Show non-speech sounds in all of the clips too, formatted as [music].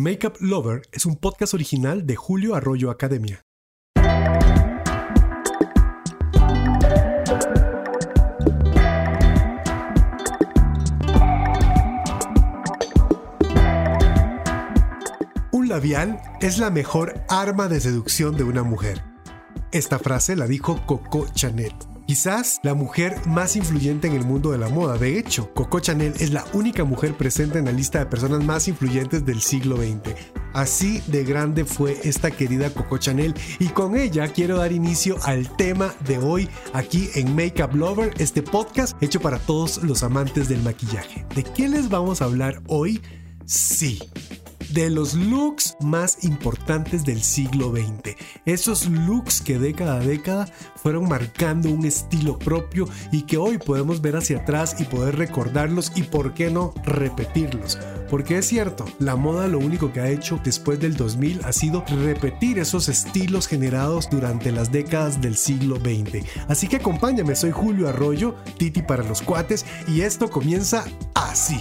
Makeup Lover es un podcast original de Julio Arroyo Academia. Un labial es la mejor arma de seducción de una mujer. Esta frase la dijo Coco Chanel. Quizás la mujer más influyente en el mundo de la moda. De hecho, Coco Chanel es la única mujer presente en la lista de personas más influyentes del siglo XX. Así de grande fue esta querida Coco Chanel y con ella quiero dar inicio al tema de hoy aquí en Makeup Lover, este podcast hecho para todos los amantes del maquillaje. ¿De qué les vamos a hablar hoy? Sí, de los looks más importantes del siglo XX. Esos looks que década a década fueron marcando un estilo propio y que hoy podemos ver hacia atrás y poder recordarlos y por qué no repetirlos. Porque es cierto, la moda lo único que ha hecho después del 2000 ha sido repetir esos estilos generados durante las décadas del siglo XX. Así que acompáñame, soy Julio Arroyo, Titi para los cuates, y esto comienza así.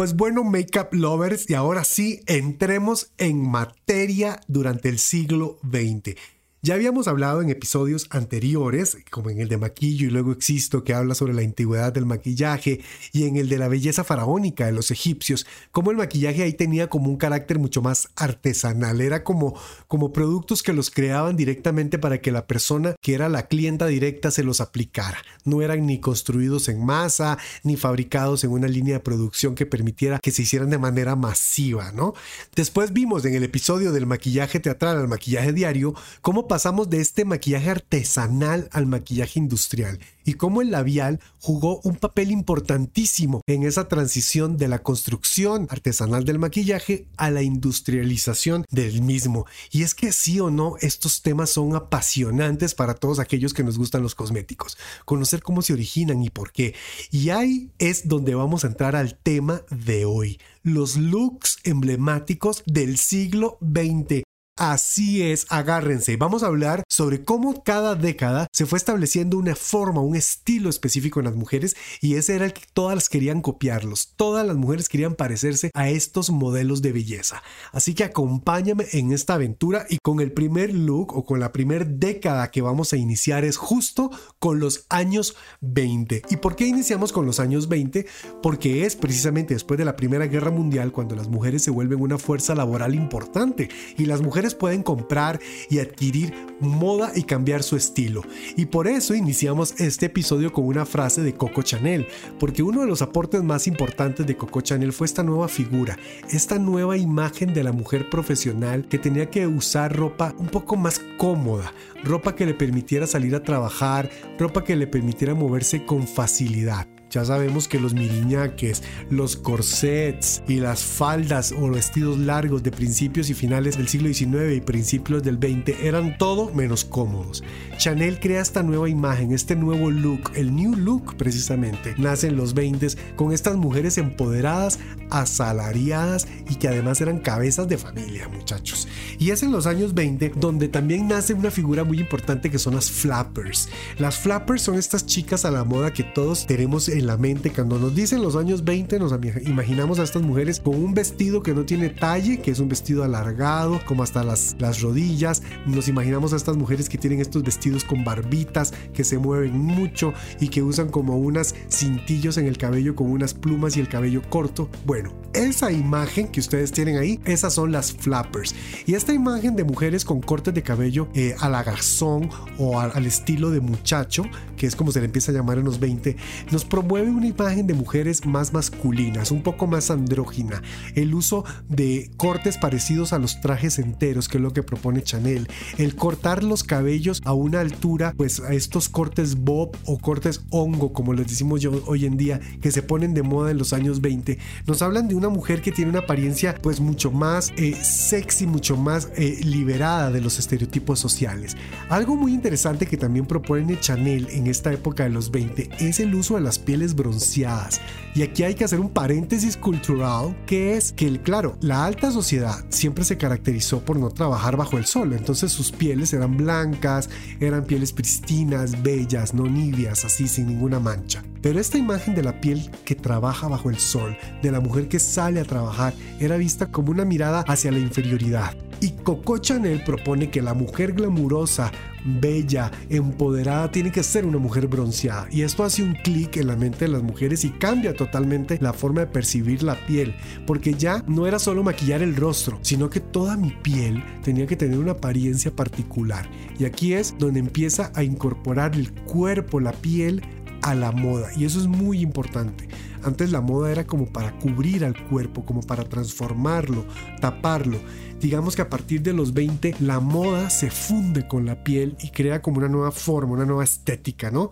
Pues bueno, Makeup Lovers, y ahora sí, entremos en materia durante el siglo XX. Ya habíamos hablado en episodios anteriores, como en el de Maquillo y luego Existo, que habla sobre la antigüedad del maquillaje, y en el de la belleza faraónica de los egipcios, como el maquillaje ahí tenía como un carácter mucho más artesanal, era como, como productos que los creaban directamente para que la persona que era la clienta directa se los aplicara. No eran ni construidos en masa, ni fabricados en una línea de producción que permitiera que se hicieran de manera masiva, ¿no? Después vimos en el episodio del maquillaje teatral al maquillaje diario cómo pasamos de este maquillaje artesanal al maquillaje industrial y cómo el labial jugó un papel importantísimo en esa transición de la construcción artesanal del maquillaje a la industrialización del mismo. Y es que sí o no, estos temas son apasionantes para todos aquellos que nos gustan los cosméticos. Conocer cómo se originan y por qué. Y ahí es donde vamos a entrar al tema de hoy. Los looks emblemáticos del siglo XX. Así es, agárrense. Vamos a hablar sobre cómo cada década se fue estableciendo una forma, un estilo específico en las mujeres y ese era el que todas las querían copiarlos. Todas las mujeres querían parecerse a estos modelos de belleza. Así que acompáñame en esta aventura y con el primer look o con la primera década que vamos a iniciar es justo con los años 20. ¿Y por qué iniciamos con los años 20? Porque es precisamente después de la Primera Guerra Mundial cuando las mujeres se vuelven una fuerza laboral importante y las mujeres pueden comprar y adquirir moda y cambiar su estilo. Y por eso iniciamos este episodio con una frase de Coco Chanel, porque uno de los aportes más importantes de Coco Chanel fue esta nueva figura, esta nueva imagen de la mujer profesional que tenía que usar ropa un poco más cómoda, ropa que le permitiera salir a trabajar, ropa que le permitiera moverse con facilidad. Ya sabemos que los miriñaques, los corsets y las faldas o vestidos largos de principios y finales del siglo XIX y principios del XX eran todo menos cómodos. Chanel crea esta nueva imagen, este nuevo look, el new look precisamente. Nace en los 20 con estas mujeres empoderadas, asalariadas y que además eran cabezas de familia, muchachos. Y es en los años 20 donde también nace una figura muy importante que son las flappers. Las flappers son estas chicas a la moda que todos tenemos en la mente. Cuando nos dicen los años 20 nos imaginamos a estas mujeres con un vestido que no tiene talle, que es un vestido alargado, como hasta las, las rodillas. Nos imaginamos a estas mujeres que tienen estos vestidos con barbitas, que se mueven mucho y que usan como unas cintillos en el cabello con unas plumas y el cabello corto. Bueno, esa imagen que ustedes tienen ahí, esas son las flappers. Y esta imagen de mujeres con cortes de cabello eh, a la garzón o al estilo de muchacho, que es como se le empieza a llamar en los 20, nos promueve una imagen de mujeres más masculinas, un poco más andrógina. El uso de cortes parecidos a los trajes enteros, que es lo que propone Chanel. El cortar los cabellos a una altura, pues a estos cortes bob o cortes hongo, como les decimos yo hoy en día, que se ponen de moda en los años 20, nos hablan de una mujer que tiene una apariencia pues mucho más eh, sexy, mucho más eh, liberada de los estereotipos sociales. Algo muy interesante que también propone Chanel en esta época de los 20 es el uso de las pieles bronceadas. Y aquí hay que hacer un paréntesis cultural, que es que, claro, la alta sociedad siempre se caracterizó por no trabajar bajo el sol, entonces sus pieles eran blancas, eran pieles pristinas, bellas, no nibias, así sin ninguna mancha. Pero esta imagen de la piel que trabaja bajo el sol, de la mujer que sale a trabajar, era vista como una mirada hacia la inferioridad. Y Coco Chanel propone que la mujer glamurosa, bella, empoderada, tiene que ser una mujer bronceada. Y esto hace un clic en la mente de las mujeres y cambia totalmente la forma de percibir la piel. Porque ya no era solo maquillar el rostro, sino que toda mi piel tenía que tener una apariencia particular. Y aquí es donde empieza a incorporar el cuerpo, la piel, a la moda. Y eso es muy importante. Antes la moda era como para cubrir al cuerpo, como para transformarlo, taparlo. Digamos que a partir de los 20 la moda se funde con la piel y crea como una nueva forma, una nueva estética, ¿no?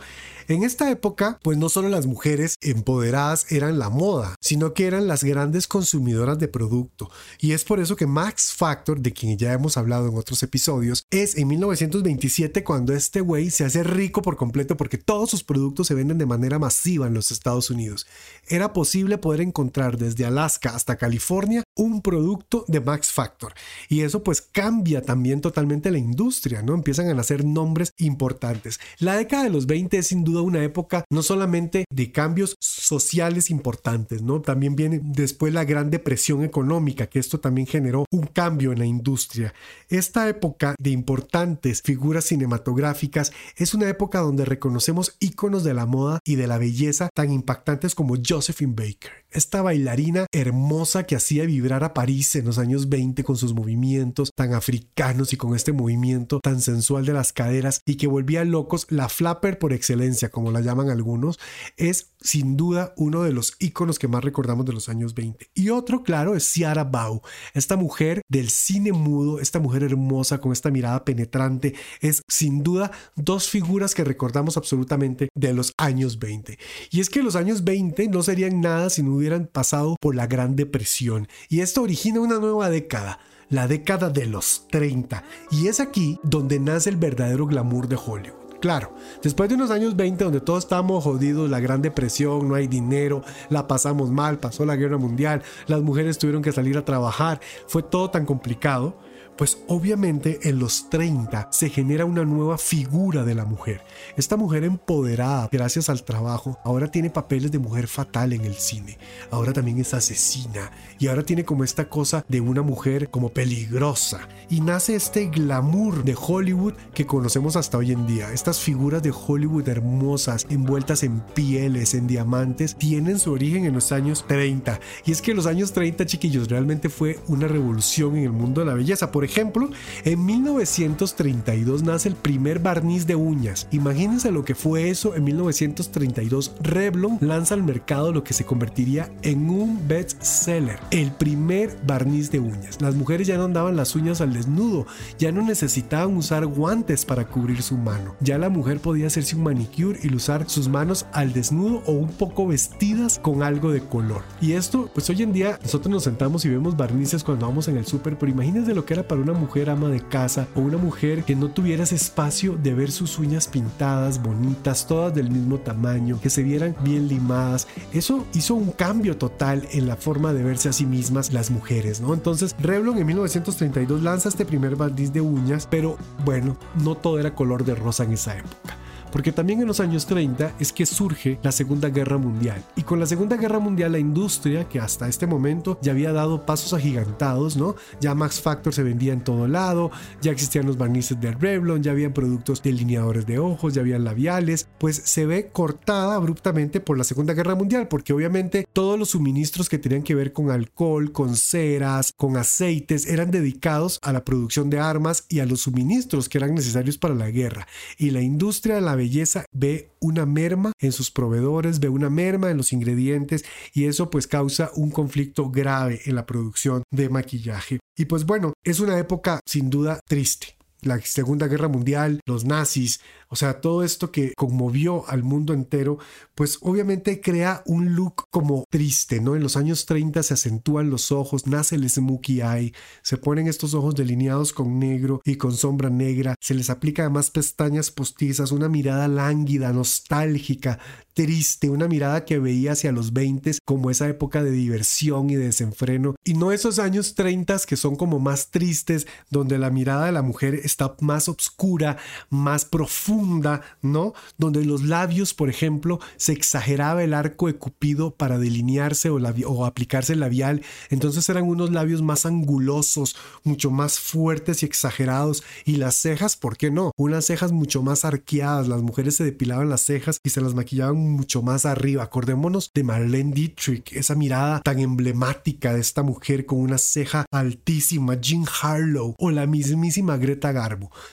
En esta época, pues no solo las mujeres empoderadas eran la moda, sino que eran las grandes consumidoras de producto. Y es por eso que Max Factor, de quien ya hemos hablado en otros episodios, es en 1927 cuando este güey se hace rico por completo porque todos sus productos se venden de manera masiva en los Estados Unidos. Era posible poder encontrar desde Alaska hasta California un producto de Max Factor. Y eso pues cambia también totalmente la industria, ¿no? Empiezan a nacer nombres importantes. La década de los 20 es sin duda una época no solamente de cambios sociales importantes, ¿no? También viene después la Gran Depresión económica, que esto también generó un cambio en la industria. Esta época de importantes figuras cinematográficas es una época donde reconocemos íconos de la moda y de la belleza tan impactantes como Josephine Baker, esta bailarina hermosa que hacía vibrar a París en los años 20 con sus movimientos tan africanos y con este movimiento tan sensual de las caderas y que volvía locos la flapper por excelencia, como la llaman algunos, es sin duda uno de los íconos que más recordamos de los años 20. Y otro, claro, es Ciara Bau, esta mujer del cine mudo, esta mujer hermosa con esta mirada penetrante, es sin duda dos figuras que recordamos absolutamente de los años 20. Y es que los años 20 no serían nada si no hubieran pasado por la Gran Depresión. Y esto origina una nueva década la década de los 30, y es aquí donde nace el verdadero glamour de Hollywood. Claro, después de unos años 20 donde todos estábamos jodidos, la Gran Depresión, no hay dinero, la pasamos mal, pasó la Guerra Mundial, las mujeres tuvieron que salir a trabajar, fue todo tan complicado, pues obviamente en los 30 se genera una nueva figura de la mujer. Esta mujer empoderada gracias al trabajo ahora tiene papeles de mujer fatal en el cine. Ahora también es asesina y ahora tiene como esta cosa de una mujer como peligrosa. Y nace este glamour de Hollywood que conocemos hasta hoy en día. Estas figuras de Hollywood hermosas, envueltas en pieles, en diamantes, tienen su origen en los años 30. Y es que los años 30, chiquillos, realmente fue una revolución en el mundo de la belleza. Por ejemplo, en 1932 nace el primer barniz de uñas. Imagínense lo que fue eso en 1932. Revlon lanza al mercado lo que se convertiría en un best seller, el primer barniz de uñas. Las mujeres ya no andaban las uñas al desnudo, ya no necesitaban usar guantes para cubrir su mano. Ya la mujer podía hacerse un manicure y usar sus manos al desnudo o un poco vestidas con algo de color. Y esto, pues hoy en día nosotros nos sentamos y vemos barnices cuando vamos en el súper, pero imagínense lo que era para una mujer ama de casa o una mujer que no tuviera espacio de ver sus uñas pintadas, bonitas, todas del mismo tamaño, que se vieran bien limadas. Eso hizo un cambio total en la forma de verse a sí mismas las mujeres, ¿no? Entonces, Revlon en 1932 lanza este primer barniz de uñas, pero bueno, no todo era color de rosa en esa época porque también en los años 30 es que surge la Segunda Guerra Mundial. Y con la Segunda Guerra Mundial la industria, que hasta este momento ya había dado pasos agigantados, ¿no? Ya Max Factor se vendía en todo lado, ya existían los barnices de Revlon, ya habían productos delineadores de ojos, ya habían labiales, pues se ve cortada abruptamente por la Segunda Guerra Mundial, porque obviamente todos los suministros que tenían que ver con alcohol, con ceras, con aceites, eran dedicados a la producción de armas y a los suministros que eran necesarios para la guerra. Y la industria de la belleza ve una merma en sus proveedores, ve una merma en los ingredientes y eso pues causa un conflicto grave en la producción de maquillaje. Y pues bueno, es una época sin duda triste la Segunda Guerra Mundial, los nazis, o sea, todo esto que conmovió al mundo entero, pues obviamente crea un look como triste, ¿no? En los años 30 se acentúan los ojos, nace el smokey eye, se ponen estos ojos delineados con negro y con sombra negra, se les aplica además pestañas postizas, una mirada lánguida, nostálgica, triste, una mirada que veía hacia los 20 como esa época de diversión y de desenfreno, y no esos años 30 que son como más tristes, donde la mirada de la mujer está más oscura, más profunda, ¿no? Donde los labios, por ejemplo, se exageraba el arco de Cupido para delinearse o, o aplicarse el labial, entonces eran unos labios más angulosos, mucho más fuertes y exagerados, y las cejas, ¿por qué no? Unas cejas mucho más arqueadas, las mujeres se depilaban las cejas y se las maquillaban mucho más arriba. Acordémonos de Marlene Dietrich, esa mirada tan emblemática de esta mujer con una ceja altísima, Jean Harlow o la mismísima Greta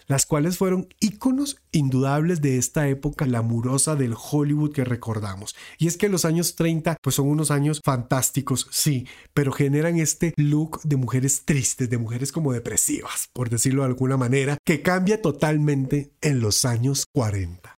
Las cuales fueron íconos indudables de esta época lamurosa del Hollywood que recordamos. Y es que los años 30 pues son unos años fantásticos, sí, pero generan este look de mujeres tristes, de mujeres como depresivas, por decirlo de alguna manera, que cambia totalmente en los años 40.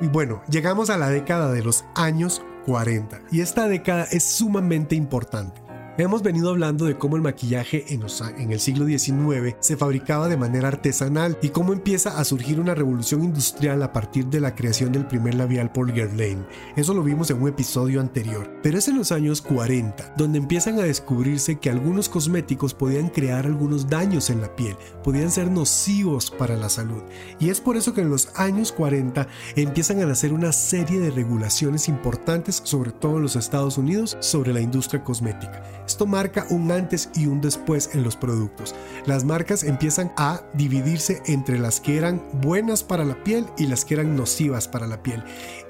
Y bueno, llegamos a la década de los años 40 y esta década es sumamente importante Hemos venido hablando de cómo el maquillaje en, el siglo XIX se fabricaba de manera artesanal y cómo empieza a surgir una revolución industrial a partir de la creación del primer labial por Guerlain. Eso lo vimos en un episodio anterior. Pero es en los años 40 donde empiezan a descubrirse que algunos cosméticos podían crear algunos daños en la piel, podían ser nocivos para la salud. Y es por eso que en los años 40 empiezan a nacer una serie de regulaciones importantes, sobre todo en los Estados Unidos, sobre la industria cosmética. Esto marca un antes y un después en los productos. Las marcas empiezan a dividirse entre las que eran buenas para la piel y las que eran nocivas para la piel.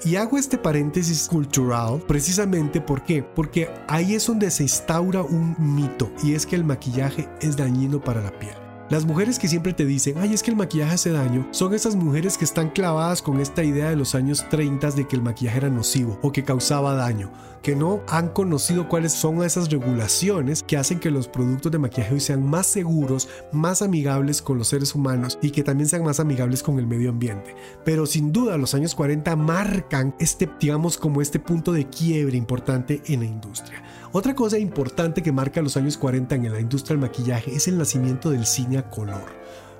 Y hago este paréntesis cultural precisamente ¿por porque ahí es donde se instaura un mito y es que el maquillaje es dañino para la piel. Las mujeres que siempre te dicen, ay, es que el maquillaje hace daño, son esas mujeres que están clavadas con esta idea de los años 30 de que el maquillaje era nocivo o que causaba daño, que no han conocido cuáles son esas regulaciones que hacen que los productos de maquillaje hoy sean más seguros, más amigables con los seres humanos y que también sean más amigables con el medio ambiente. Pero sin duda los años 40 marcan este, digamos, como este punto de quiebre importante en la industria. Otra cosa importante que marca los años 40 en la industria del maquillaje es el nacimiento del cine a color.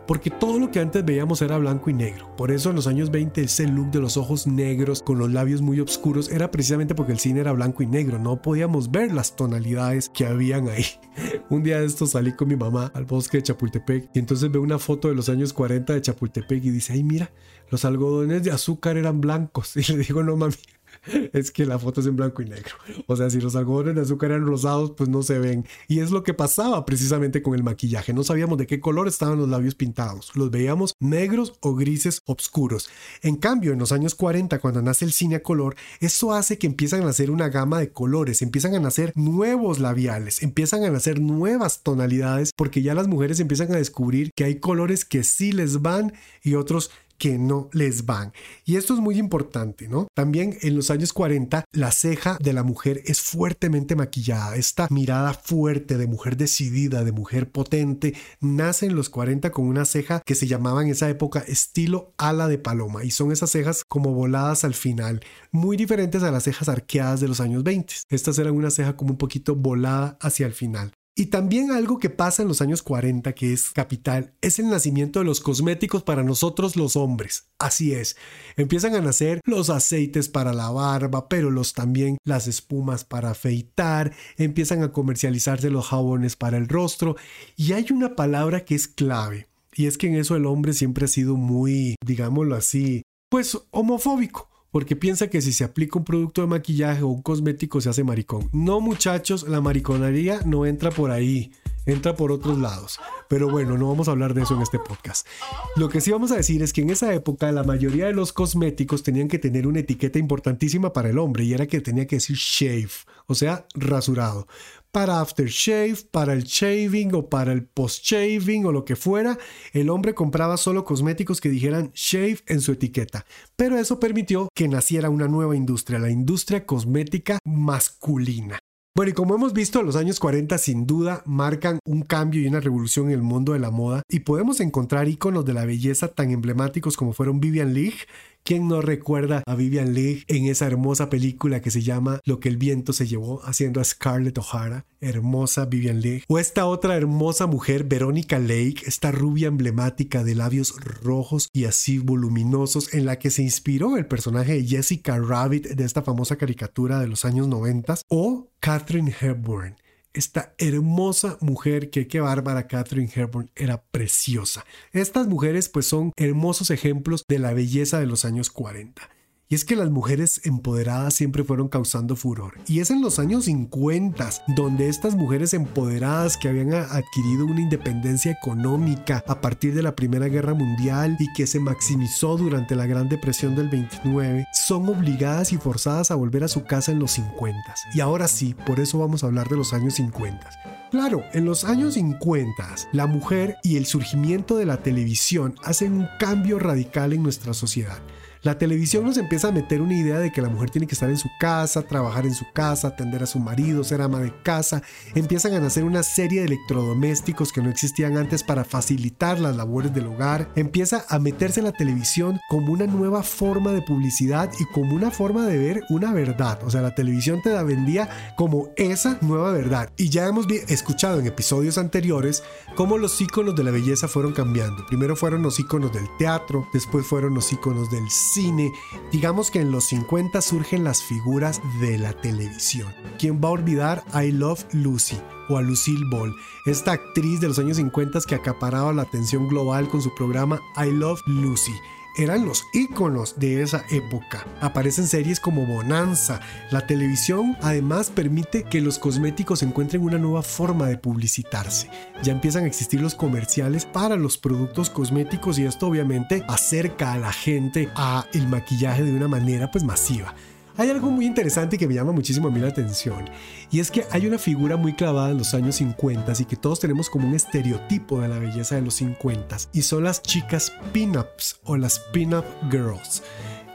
Porque todo lo que antes veíamos era blanco y negro. Por eso en los años 20 ese look de los ojos negros con los labios muy oscuros era precisamente porque el cine era blanco y negro. No podíamos ver las tonalidades que habían ahí. [laughs] Un día de esto salí con mi mamá al bosque de Chapultepec y entonces veo una foto de los años 40 de Chapultepec y dice, ay mira, los algodones de azúcar eran blancos. [laughs] Y le digo, no mami, [laughs] es que la foto es en blanco y negro. O sea, si los algodones de azúcar eran rosados, pues no se ven. Y es lo que pasaba precisamente con el maquillaje. No sabíamos de qué color estaban los labios pintados. Los veíamos negros o grises oscuros. En cambio, en los años 40, cuando nace el cine a color, eso hace que empiezan a nacer una gama de colores, empiezan a nacer nuevos labiales, empiezan a nacer nuevas tonalidades, porque ya las mujeres empiezan a descubrir que hay colores que sí les van y otros que no les van. Y esto es muy importante, ¿no? También en los años 40 la ceja de la mujer es fuertemente maquillada. Esta mirada fuerte de mujer decidida, de mujer potente, nace en los 40 con una ceja que se llamaba en esa época estilo ala de paloma y son esas cejas como voladas al final, muy diferentes a las cejas arqueadas de los años 20. Estas eran una ceja como un poquito volada hacia el final. Y también algo que pasa en los años 40 que es capital es el nacimiento de los cosméticos para nosotros los hombres. Así es, empiezan a nacer los aceites para la barba, pero los también las espumas para afeitar, empiezan a comercializarse los jabones para el rostro. Y hay una palabra que es clave y es que en eso el hombre siempre ha sido muy, digámoslo así, pues homofóbico porque piensa que si se aplica un producto de maquillaje o un cosmético se hace maricón. No muchachos, la mariconería no entra por ahí, entra por otros lados. Pero bueno, no vamos a hablar de eso en este podcast. Lo que sí vamos a decir es que en esa época la mayoría de los cosméticos tenían que tener una etiqueta importantísima para el hombre y era que tenía que decir shave, o sea, rasurado para aftershave, para el shaving o para el post-shaving o lo que fuera, el hombre compraba solo cosméticos que dijeran shave en su etiqueta. Pero eso permitió que naciera una nueva industria, la industria cosmética masculina. Bueno, y como hemos visto, los años 40 sin duda marcan un cambio y una revolución en el mundo de la moda y podemos encontrar iconos de la belleza tan emblemáticos como fueron Vivian Leigh, ¿Quién no recuerda a Vivian Leigh en esa hermosa película que se llama Lo que el viento se llevó, haciendo a Scarlett O'Hara? Hermosa Vivian Leigh. O esta otra hermosa mujer, Veronica Lake, esta rubia emblemática de labios rojos y así voluminosos, en la que se inspiró el personaje de Jessica Rabbit de esta famosa caricatura de los años 90. O Catherine Hepburn esta hermosa mujer que qué bárbara Catherine Hepburn era preciosa. Estas mujeres pues son hermosos ejemplos de la belleza de los años 40. Y es que las mujeres empoderadas siempre fueron causando furor. Y es en los años 50 donde estas mujeres empoderadas que habían adquirido una independencia económica a partir de la Primera Guerra Mundial y que se maximizó durante la Gran Depresión del 29, son obligadas y forzadas a volver a su casa en los 50. Y ahora sí, por eso vamos a hablar de los años 50. Claro, en los años 50, la mujer y el surgimiento de la televisión hacen un cambio radical en nuestra sociedad. La televisión nos empieza a meter una idea de que la mujer tiene que estar en su casa, trabajar en su casa, atender a su marido, ser ama de casa. Empiezan a nacer una serie de electrodomésticos que no existían antes para facilitar las labores del hogar. Empieza a meterse la televisión como una nueva forma de publicidad y como una forma de ver una verdad. O sea, la televisión te la vendía como esa nueva verdad. Y ya hemos escuchado en episodios anteriores cómo los iconos de la belleza fueron cambiando. Primero fueron los iconos del teatro, después fueron los iconos del cine, digamos que en los 50 surgen las figuras de la televisión. ¿Quién va a olvidar I Love Lucy? o a Lucille Ball, esta actriz de los años 50 que acaparaba la atención global con su programa I Love Lucy eran los íconos de esa época. Aparecen series como Bonanza. La televisión además permite que los cosméticos encuentren una nueva forma de publicitarse. Ya empiezan a existir los comerciales para los productos cosméticos y esto obviamente acerca a la gente a el maquillaje de una manera pues masiva. Hay algo muy interesante que me llama muchísimo a mí la atención, y es que hay una figura muy clavada en los años 50 y que todos tenemos como un estereotipo de la belleza de los 50 y son las chicas pin-ups o las pin-up girls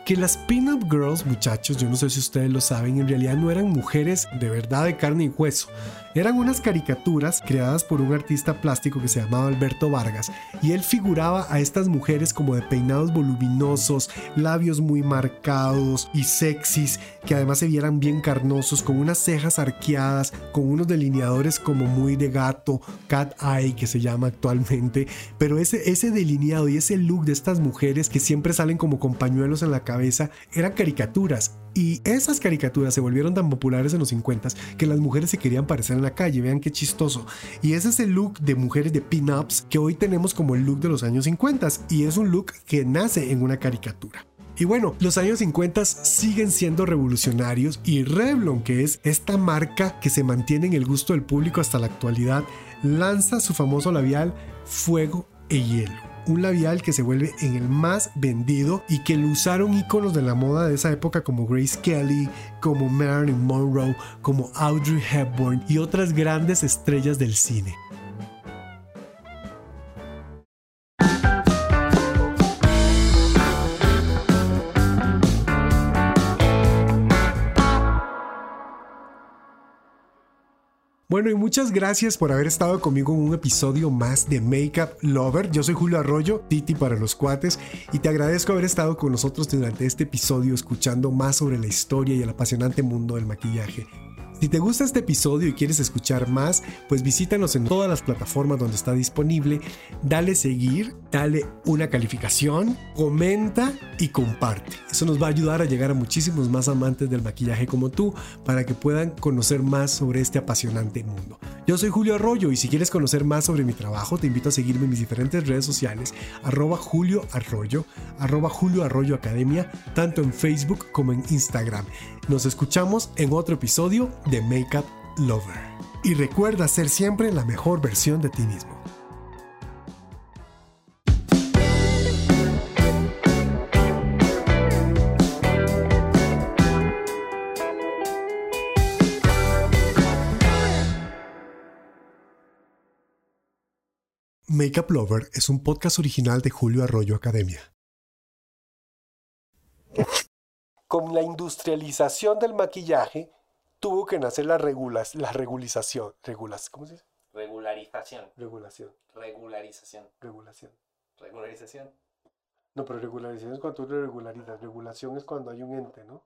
que las pin-up girls, muchachos, yo no sé si ustedes lo saben, en realidad no eran mujeres de verdad de carne y hueso. Eran unas caricaturas creadas por un artista plástico que se llamaba Alberto Vargas y él figuraba a estas mujeres como de peinados voluminosos, labios muy marcados y sexys, que además se vieran bien carnosos, con unas cejas arqueadas, con unos delineadores como muy de gato, cat eye que se llama actualmente, pero ese, delineado y ese look de estas mujeres que siempre salen como con pañuelos en la cabeza eran caricaturas y esas caricaturas se volvieron tan populares en los 50 que las mujeres se querían parecer en la calle. Vean qué chistoso. Y ese es el look de mujeres de pin-ups que hoy tenemos como el look de los años 50 y es un look que nace en una caricatura. Y bueno, los años 50 siguen siendo revolucionarios y Revlon, que es esta marca que se mantiene en el gusto del público hasta la actualidad, lanza su famoso labial Fuego e Hielo un labial que se vuelve en el más vendido y que lo usaron iconos de la moda de esa época como Grace Kelly, como Marilyn Monroe, como Audrey Hepburn y otras grandes estrellas del cine. Bueno, y muchas gracias por haber estado conmigo en un episodio más de Makeup Lover. Yo soy Julio Arroyo, Titi para los cuates, y te agradezco haber estado con nosotros durante este episodio escuchando más sobre la historia y el apasionante mundo del maquillaje. Si te gusta este episodio y quieres escuchar más, pues visítanos en todas las plataformas donde está disponible, dale seguir, dale una calificación, comenta y comparte. Eso nos va a ayudar a llegar a muchísimos más amantes del maquillaje como tú para que puedan conocer más sobre este apasionante mundo. Yo soy Julio Arroyo y si quieres conocer más sobre mi trabajo, te invito a seguirme en mis diferentes redes sociales, arroba Julio Arroyo, arroba Julio Arroyo Academia, tanto en Facebook como en Instagram. Nos escuchamos en otro episodio de Makeup Lover. Y recuerda ser siempre la mejor versión de ti mismo. Makeup Lover es un podcast original de Julio Arroyo Academia. Con la industrialización del maquillaje, tuvo que nacer la, regula la regularización. Regulas, ¿Cómo se dice? Regularización. Regulación. Regularización. Regulación. Regularización. No, pero regularización es cuando tú lo regularizas. Regulación es cuando hay un ente, ¿no?